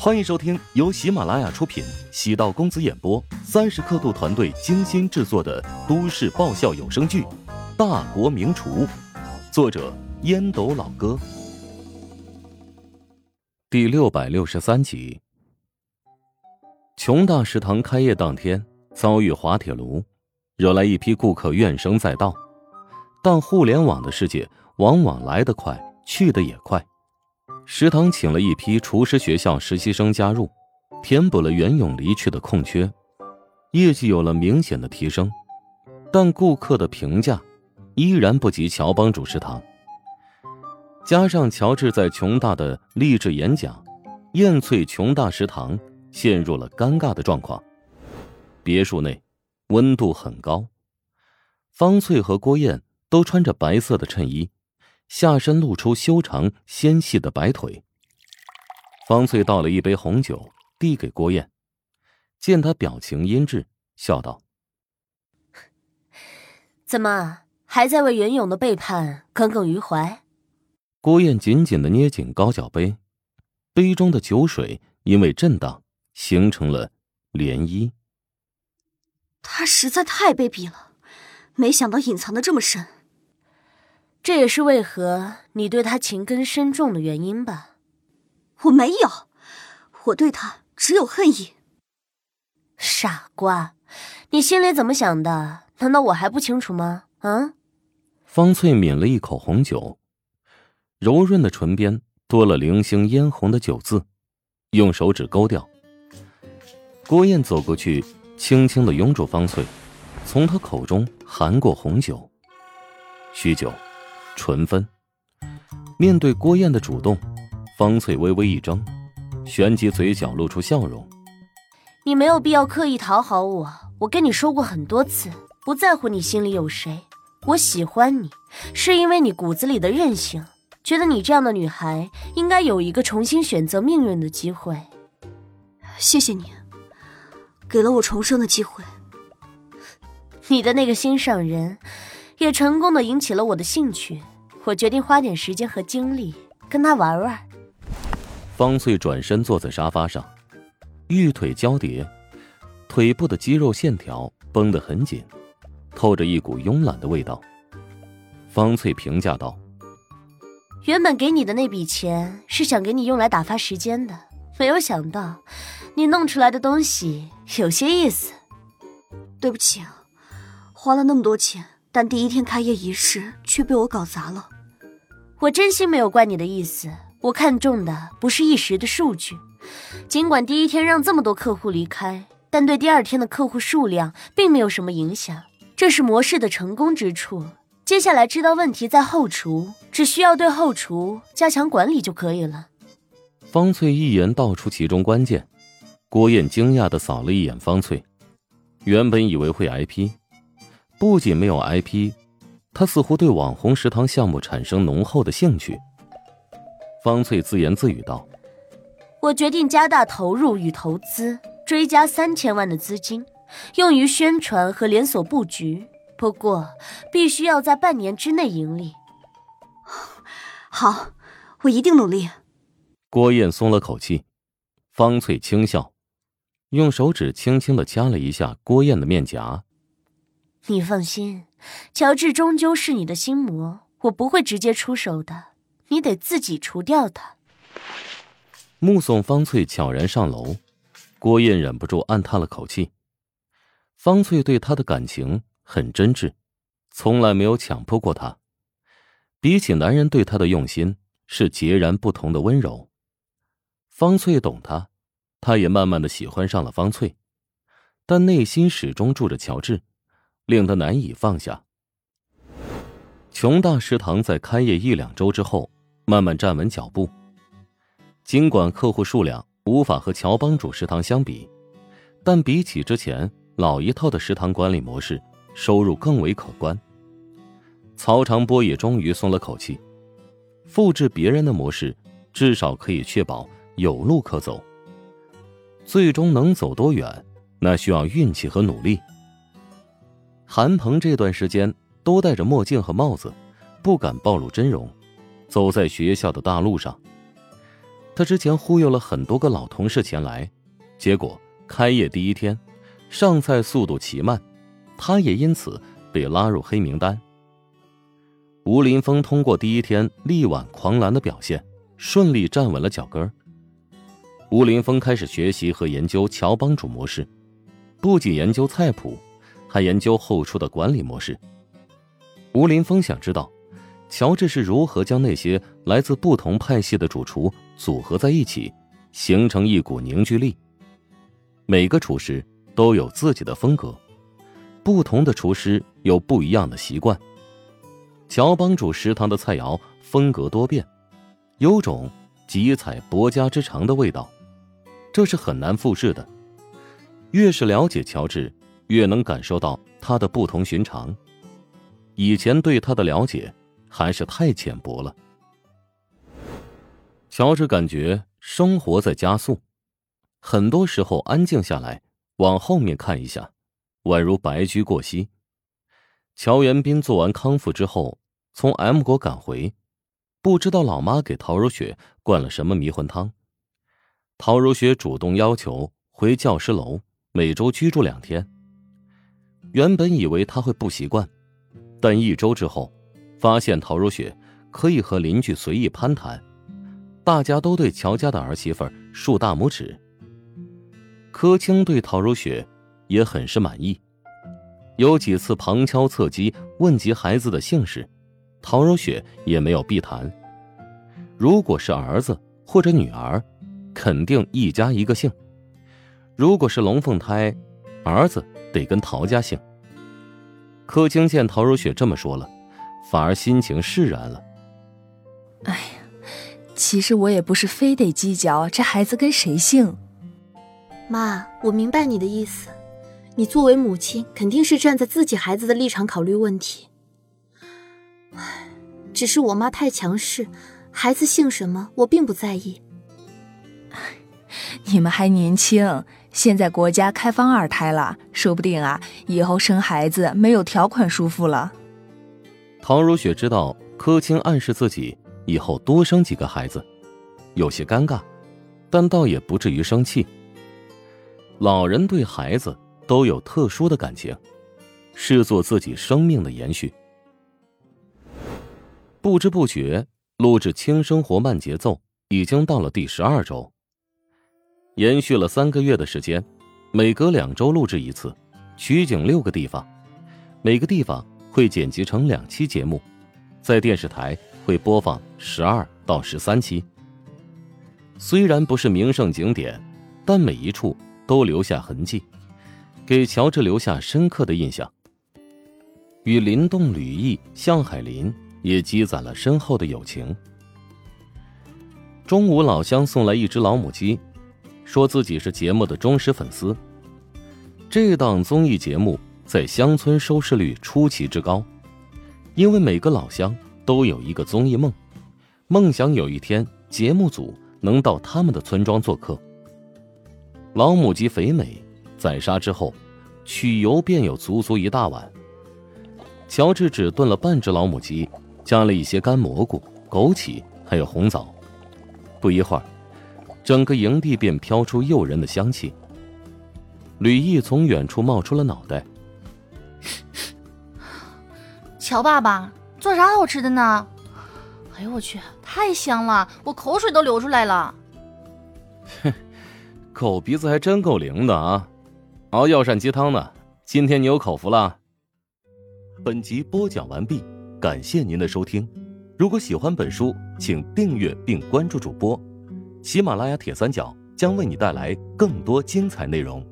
欢迎收听由喜马拉雅出品、喜道公子演播、三十刻度团队精心制作的都市爆笑有声剧《大国名厨》，作者烟斗老哥，第六百六十三集。穷大食堂开业当天遭遇滑铁卢，惹来一批顾客怨声载道。但互联网的世界往往来得快，去得也快。食堂请了一批厨师学校实习生加入，填补了袁勇离去的空缺，业绩有了明显的提升，但顾客的评价依然不及乔帮主食堂。加上乔治在琼大的励志演讲，燕翠琼大食堂陷入了尴尬的状况。别墅内温度很高，方翠和郭燕都穿着白色的衬衣。下身露出修长纤细的白腿。方翠倒了一杯红酒，递给郭燕，见他表情阴鸷，笑道：“怎么还在为袁勇的背叛耿耿于怀？”郭燕紧紧的捏紧高脚杯，杯中的酒水因为震荡形成了涟漪。他实在太卑鄙了，没想到隐藏的这么深。这也是为何你对他情根深重的原因吧？我没有，我对他只有恨意。傻瓜，你心里怎么想的？难道我还不清楚吗？啊！方翠抿了一口红酒，柔润的唇边多了零星嫣红的酒渍，用手指勾掉。郭燕走过去，轻轻的拥住方翠，从她口中含过红酒。许久。唇分。面对郭燕的主动，方翠微微一怔，旋即嘴角露出笑容。你没有必要刻意讨好我，我跟你说过很多次，不在乎你心里有谁。我喜欢你，是因为你骨子里的任性，觉得你这样的女孩应该有一个重新选择命运的机会。谢谢你，给了我重生的机会。你的那个心上人。也成功的引起了我的兴趣，我决定花点时间和精力跟他玩玩。方翠转身坐在沙发上，玉腿交叠，腿部的肌肉线条绷得很紧，透着一股慵懒的味道。方翠评价道：“原本给你的那笔钱是想给你用来打发时间的，没有想到你弄出来的东西有些意思。对不起啊，花了那么多钱。”但第一天开业仪式却被我搞砸了，我真心没有怪你的意思。我看中的不是一时的数据，尽管第一天让这么多客户离开，但对第二天的客户数量并没有什么影响。这是模式的成功之处。接下来知道问题在后厨，只需要对后厨加强管理就可以了。方翠一言道出其中关键，郭燕惊讶的扫了一眼方翠，原本以为会挨批。不仅没有 IP，他似乎对网红食堂项目产生浓厚的兴趣。方翠自言自语道：“我决定加大投入与投资，追加三千万的资金，用于宣传和连锁布局。不过，必须要在半年之内盈利。”好，我一定努力。郭燕松了口气，方翠轻笑，用手指轻轻的掐了一下郭燕的面颊。你放心，乔治终究是你的心魔，我不会直接出手的，你得自己除掉他。目送方翠悄然上楼，郭燕忍不住暗叹了口气。方翠对他的感情很真挚，从来没有强迫过他。比起男人对她的用心，是截然不同的温柔。方翠懂他，他也慢慢的喜欢上了方翠，但内心始终住着乔治。令他难以放下。琼大食堂在开业一两周之后，慢慢站稳脚步。尽管客户数量无法和乔帮主食堂相比，但比起之前老一套的食堂管理模式，收入更为可观。曹长波也终于松了口气，复制别人的模式，至少可以确保有路可走。最终能走多远，那需要运气和努力。韩鹏这段时间都戴着墨镜和帽子，不敢暴露真容，走在学校的大路上。他之前忽悠了很多个老同事前来，结果开业第一天，上菜速度奇慢，他也因此被拉入黑名单。吴林峰通过第一天力挽狂澜的表现，顺利站稳了脚跟。吴林峰开始学习和研究乔帮主模式，不仅研究菜谱，还研究后厨的管理模式。吴林峰想知道，乔治是如何将那些来自不同派系的主厨组合在一起，形成一股凝聚力。每个厨师都有自己的风格，不同的厨师有不一样的习惯。乔帮主食堂的菜肴风格多变，有种集采博家之长的味道。这是很难复制的。越是了解乔治，越能感受到他的不同寻常。以前对他的了解还是太浅薄了。乔治感觉生活在加速，很多时候安静下来，往后面看一下，宛如白驹过隙。乔元斌做完康复之后，从 M 国赶回，不知道老妈给陶如雪灌了什么迷魂汤。陶如雪主动要求回教师楼，每周居住两天。原本以为他会不习惯，但一周之后，发现陶如雪可以和邻居随意攀谈，大家都对乔家的儿媳妇竖大拇指。柯青对陶如雪也很是满意，有几次旁敲侧击问及孩子的姓氏，陶如雪也没有避谈。如果是儿子或者女儿。肯定一家一个姓，如果是龙凤胎，儿子得跟陶家姓。柯青见陶如雪这么说了，反而心情释然了。哎呀，其实我也不是非得计较这孩子跟谁姓。妈，我明白你的意思，你作为母亲肯定是站在自己孩子的立场考虑问题。唉，只是我妈太强势，孩子姓什么我并不在意。你们还年轻，现在国家开放二胎了，说不定啊，以后生孩子没有条款束缚了。唐如雪知道柯青暗示自己以后多生几个孩子，有些尴尬，但倒也不至于生气。老人对孩子都有特殊的感情，视作自己生命的延续。不知不觉，录制《轻生活慢节奏》已经到了第十二周。延续了三个月的时间，每隔两周录制一次，取景六个地方，每个地方会剪辑成两期节目，在电视台会播放十二到十三期。虽然不是名胜景点，但每一处都留下痕迹，给乔治留下深刻的印象。与林动、吕毅、向海林也积攒了深厚的友情。中午，老乡送来一只老母鸡。说自己是节目的忠实粉丝。这档综艺节目在乡村收视率出奇之高，因为每个老乡都有一个综艺梦，梦想有一天节目组能到他们的村庄做客。老母鸡肥美，宰杀之后，取油便有足足一大碗。乔治只炖了半只老母鸡，加了一些干蘑菇、枸杞，还有红枣。不一会儿。整个营地便飘出诱人的香气。吕毅从远处冒出了脑袋：“ 乔爸爸做啥好吃的呢？哎呦我去，太香了，我口水都流出来了。”“哼，狗鼻子还真够灵的啊！熬药膳鸡汤呢，今天你有口福了。”本集播讲完毕，感谢您的收听。如果喜欢本书，请订阅并关注主播。喜马拉雅铁三角将为你带来更多精彩内容。